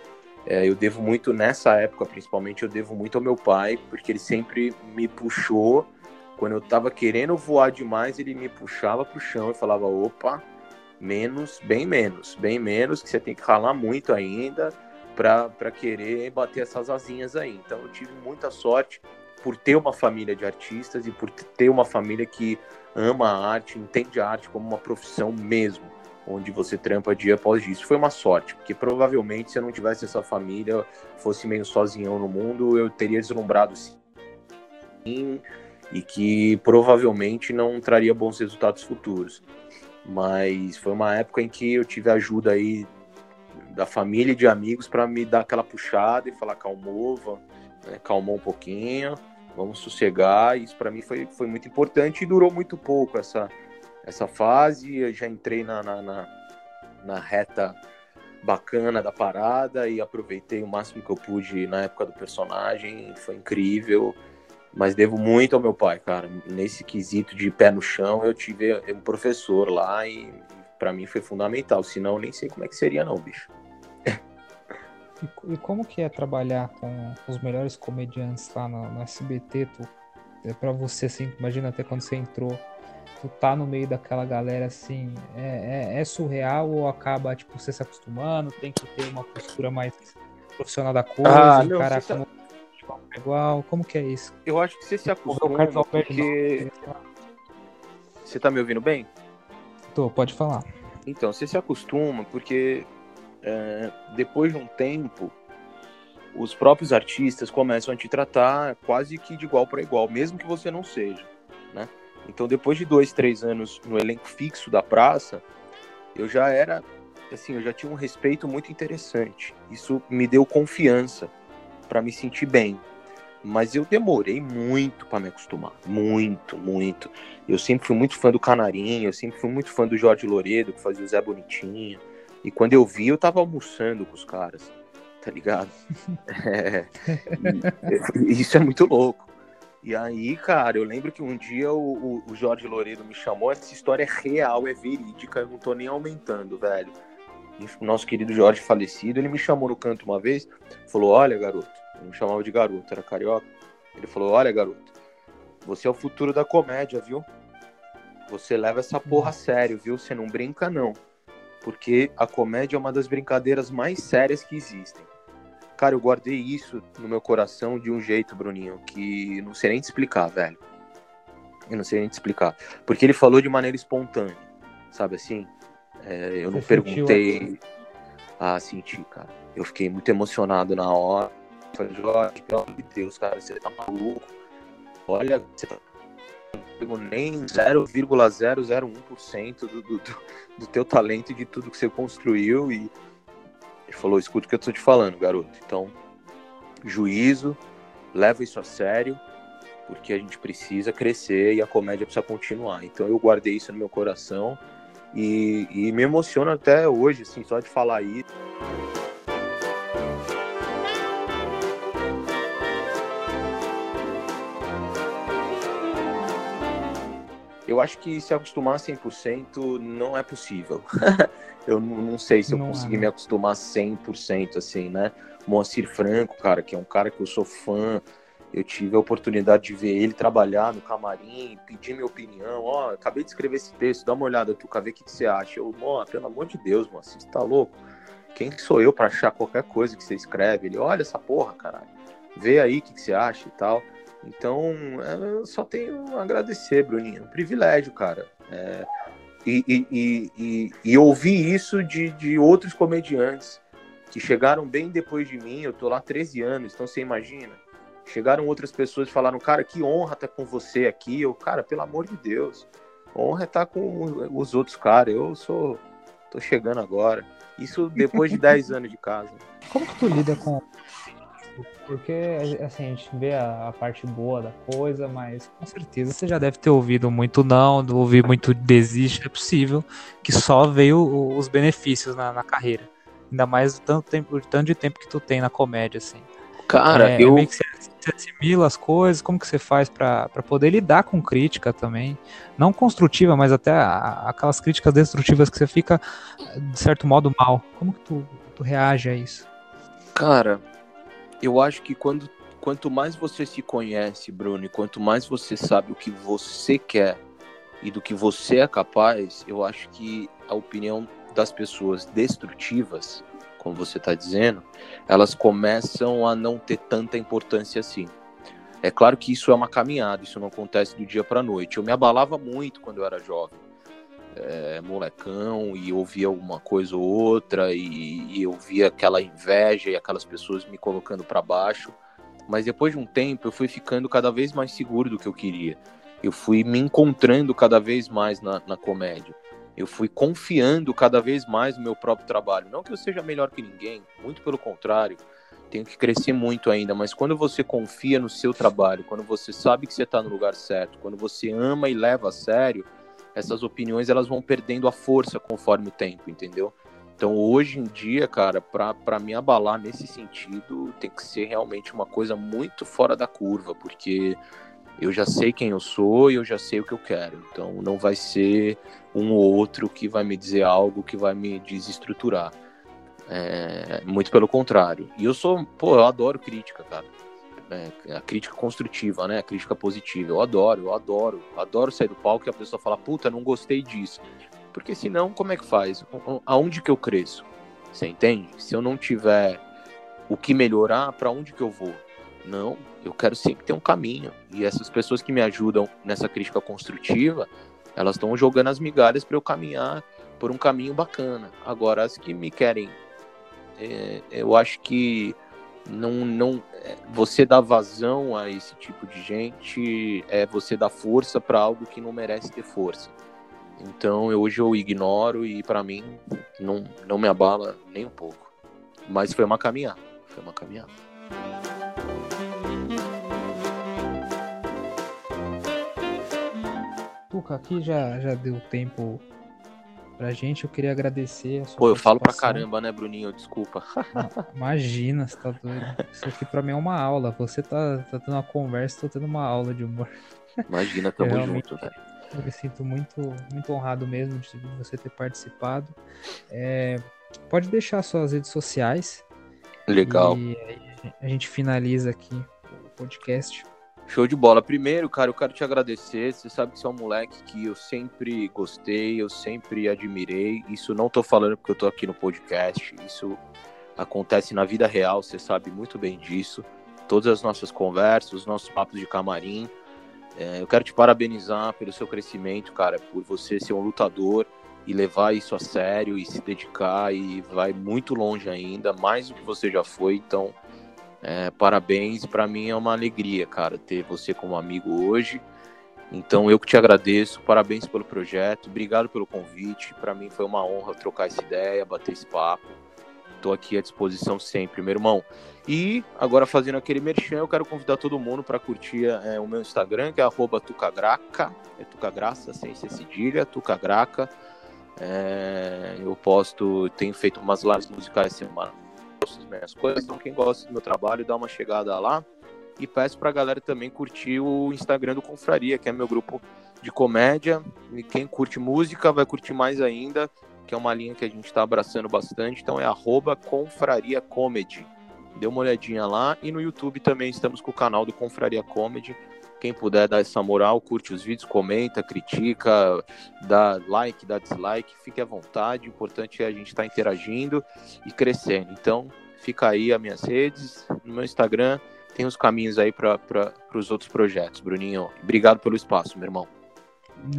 é, eu devo muito, nessa época principalmente, eu devo muito ao meu pai, porque ele sempre me puxou. Quando eu tava querendo voar demais, ele me puxava pro chão e falava: opa, menos, bem menos, bem menos, que você tem que ralar muito ainda para querer bater essas asinhas aí. Então eu tive muita sorte por ter uma família de artistas e por ter uma família que ama a arte, entende a arte como uma profissão mesmo onde você trampa dia após dia. Isso foi uma sorte, porque provavelmente se eu não tivesse essa família, fosse meio sozinhão no mundo, eu teria deslumbrado sim e que provavelmente não traria bons resultados futuros. Mas foi uma época em que eu tive ajuda aí da família e de amigos para me dar aquela puxada e falar calmou, né, calmou um pouquinho, vamos sossegar. Isso para mim foi, foi muito importante e durou muito pouco essa essa fase. Eu já entrei na, na, na, na reta bacana da parada e aproveitei o máximo que eu pude na época do personagem. Foi incrível. Mas devo muito ao meu pai, cara. Nesse quesito de pé no chão, eu tive um professor lá e para mim foi fundamental. Senão, eu nem sei como é que seria, não, bicho. E, como que é trabalhar com os melhores comediantes lá no, no SBT? Tu, é para você, assim, imagina até quando você entrou tu tá no meio daquela galera assim, é, é, é, surreal ou acaba, tipo, você se acostumando, tem que ter uma postura mais profissional da coisa, ah, não, cara como tá... igual, como que é isso? Eu acho que você se acostuma porque... Você tá me ouvindo bem? Tô, pode falar. Então, você se acostuma porque é, depois de um tempo os próprios artistas começam a te tratar quase que de igual para igual, mesmo que você não seja, né? Então, depois de dois, três anos no elenco fixo da praça, eu já era, assim, eu já tinha um respeito muito interessante. Isso me deu confiança para me sentir bem. Mas eu demorei muito para me acostumar, muito, muito. Eu sempre fui muito fã do Canarinho, eu sempre fui muito fã do Jorge Loredo, que fazia o Zé Bonitinho. E quando eu vi, eu tava almoçando com os caras, tá ligado? É, isso é muito louco. E aí, cara, eu lembro que um dia o, o, Jorge Loureiro me chamou. Essa história é real, é verídica, eu não tô nem aumentando, velho. E o nosso querido Jorge falecido, ele me chamou no canto uma vez, falou: Olha, garoto, eu me chamava de garoto, era carioca. Ele falou: Olha, garoto, você é o futuro da comédia, viu? Você leva essa porra a sério, viu? Você não brinca, não. Porque a comédia é uma das brincadeiras mais sérias que existem. Cara, eu guardei isso no meu coração de um jeito, Bruninho, que não sei nem te explicar, velho. Eu não sei nem te explicar. Porque ele falou de maneira espontânea, sabe assim? É, eu não Você perguntei. Ah, senti, cara. Eu fiquei muito emocionado na hora. Falei, Jorge, pelo amor de Deus, cara, você tá maluco. olha, você tá nem 0,001% do, do, do teu talento e de tudo que você construiu e ele falou, escuta o que eu tô te falando, garoto. Então, juízo, leva isso a sério, porque a gente precisa crescer e a comédia precisa continuar. Então eu guardei isso no meu coração e, e me emociona até hoje, assim, só de falar isso. Eu acho que se acostumar 100% não é possível. eu não, sei se eu não consegui é. me acostumar 100% assim, né? Moacir Franco, cara, que é um cara que eu sou fã, eu tive a oportunidade de ver ele trabalhar no camarim, pedir minha opinião. Ó, oh, acabei de escrever esse texto, dá uma olhada, tu, ver o que, que você acha. Eu, ó, pelo amor de Deus, mano, você tá louco? Quem que sou eu para achar qualquer coisa que você escreve? Ele, olha essa porra, caralho. Vê aí o que, que você acha e tal. Então, é, eu só tenho a agradecer, Bruninho. Um privilégio, cara. É, e, e, e, e, ouvir isso de, de outros comediantes que chegaram bem depois de mim. Eu tô lá 13 anos, então você imagina Chegaram outras pessoas e falaram, cara, que honra estar com você aqui. Eu, cara, pelo amor de Deus, honra é estar com os outros caras. Eu sou, tô chegando agora. Isso depois de 10 anos de casa. Como que tu lida com porque assim, a gente vê a, a, parte boa da coisa, mas com certeza você já deve ter ouvido muito não, ouvir muito desiste, é possível que só veio os benefícios na, na carreira. Ainda mais o tanto, tempo, tanto de tempo que tu tem na comédia, assim. Cara, é, é eu. É você, você assimila as coisas, como que você faz para poder lidar com crítica também? Não construtiva, mas até a, aquelas críticas destrutivas que você fica, de certo modo, mal. Como que tu, tu reage a isso? Cara, eu acho que quando, quanto mais você se conhece, Bruno, e quanto mais você sabe o que você quer e do que você é capaz, eu acho que a opinião das pessoas destrutivas como você está dizendo, elas começam a não ter tanta importância assim. É claro que isso é uma caminhada, isso não acontece do dia para noite. Eu me abalava muito quando eu era jovem, é, molecão, e ouvia alguma coisa ou outra, e, e eu via aquela inveja e aquelas pessoas me colocando para baixo. Mas depois de um tempo, eu fui ficando cada vez mais seguro do que eu queria. Eu fui me encontrando cada vez mais na, na comédia eu fui confiando cada vez mais no meu próprio trabalho. Não que eu seja melhor que ninguém, muito pelo contrário, tenho que crescer muito ainda, mas quando você confia no seu trabalho, quando você sabe que você está no lugar certo, quando você ama e leva a sério, essas opiniões elas vão perdendo a força conforme o tempo, entendeu? Então hoje em dia, cara, para me abalar nesse sentido, tem que ser realmente uma coisa muito fora da curva, porque eu já sei quem eu sou e eu já sei o que eu quero. Então não vai ser um ou outro que vai me dizer algo que vai me desestruturar. É, muito pelo contrário. E eu sou, pô, eu adoro crítica, cara. É, a crítica construtiva, né? A crítica positiva. Eu adoro, eu adoro. Eu adoro sair do palco e a pessoa fala, puta, não gostei disso. Porque senão, como é que faz? Aonde que eu cresço? Você entende? Se eu não tiver o que melhorar, para onde que eu vou? Não, eu quero sempre ter um caminho. E essas pessoas que me ajudam nessa crítica construtiva, elas estão jogando as migalhas para eu caminhar por um caminho bacana. Agora, as que me querem, é, eu acho que não, não, é, você dar vazão a esse tipo de gente é você dar força para algo que não merece ter força. Então, eu, hoje eu ignoro e para mim não, não me abala nem um pouco. Mas foi uma caminhada, foi uma caminhada. Tuca, aqui já, já deu tempo pra gente. Eu queria agradecer. Pô, eu falo pra caramba, né, Bruninho? Desculpa. Imagina, você tá doido. Isso aqui pra mim é uma aula. Você tá, tá tendo uma conversa, tô tendo uma aula de humor. Imagina, tamo junto, velho. Eu me sinto muito, muito honrado mesmo de você ter participado. É, pode deixar suas redes sociais. Legal. E a gente finaliza aqui o podcast. Show de bola. Primeiro, cara, eu quero te agradecer. Você sabe que você é um moleque que eu sempre gostei, eu sempre admirei. Isso não tô falando porque eu tô aqui no podcast. Isso acontece na vida real, você sabe muito bem disso. Todas as nossas conversas, os nossos papos de camarim. É, eu quero te parabenizar pelo seu crescimento, cara, por você ser um lutador e levar isso a sério e se dedicar e vai muito longe ainda, mais do que você já foi. Então, É, parabéns, para mim é uma alegria, cara, ter você como amigo hoje. Então eu que te agradeço, parabéns pelo projeto, obrigado pelo convite. Para mim foi uma honra trocar essa ideia, bater esse papo. Estou aqui à disposição sempre, meu irmão. E agora fazendo aquele merchan, eu quero convidar todo mundo para curtir é, o meu Instagram, que é @tucagraca, é tucagraça sem ser cedilha, tucagraca. É, eu posto, tenho feito umas lives musicais semana, as minhas coisas. Então quem gosta do meu trabalho, dá uma chegada lá. E peço pra galera também curtir o Instagram do Confraria, que é meu grupo de comédia. E quem curte música vai curtir mais ainda, que é uma linha que a gente está abraçando bastante. Então é arroba Confraria Comedy. Dê uma olhadinha lá. E no YouTube também estamos com o canal do Confraria Comedy. Quem puder dar essa moral, curte os vídeos, comenta, critica, dá like, dá dislike, fique à vontade. O importante é a gente estar tá interagindo e crescendo. Então, fica aí as minhas redes, no meu Instagram, tem os caminhos aí para os outros projetos. Bruninho, obrigado pelo espaço, meu irmão.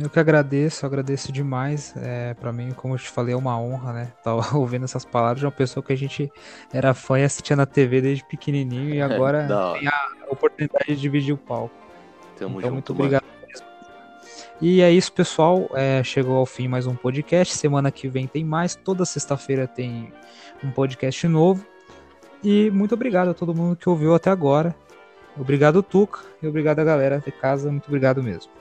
Eu que agradeço, agradeço demais. É, para mim, como eu te falei, é uma honra, né? Tava ouvindo essas palavras de uma pessoa que a gente era fã e assistia na TV desde pequenininho e agora tem a oportunidade de dividir o palco. Tamo então, junto, muito obrigado mesmo. E é isso, pessoal. É, chegou ao fim mais um podcast. Semana que vem tem mais. Toda sexta-feira tem um podcast novo. E muito obrigado a todo mundo que ouviu até agora. Obrigado, Tuca, e obrigado a galera de casa. Muito obrigado mesmo.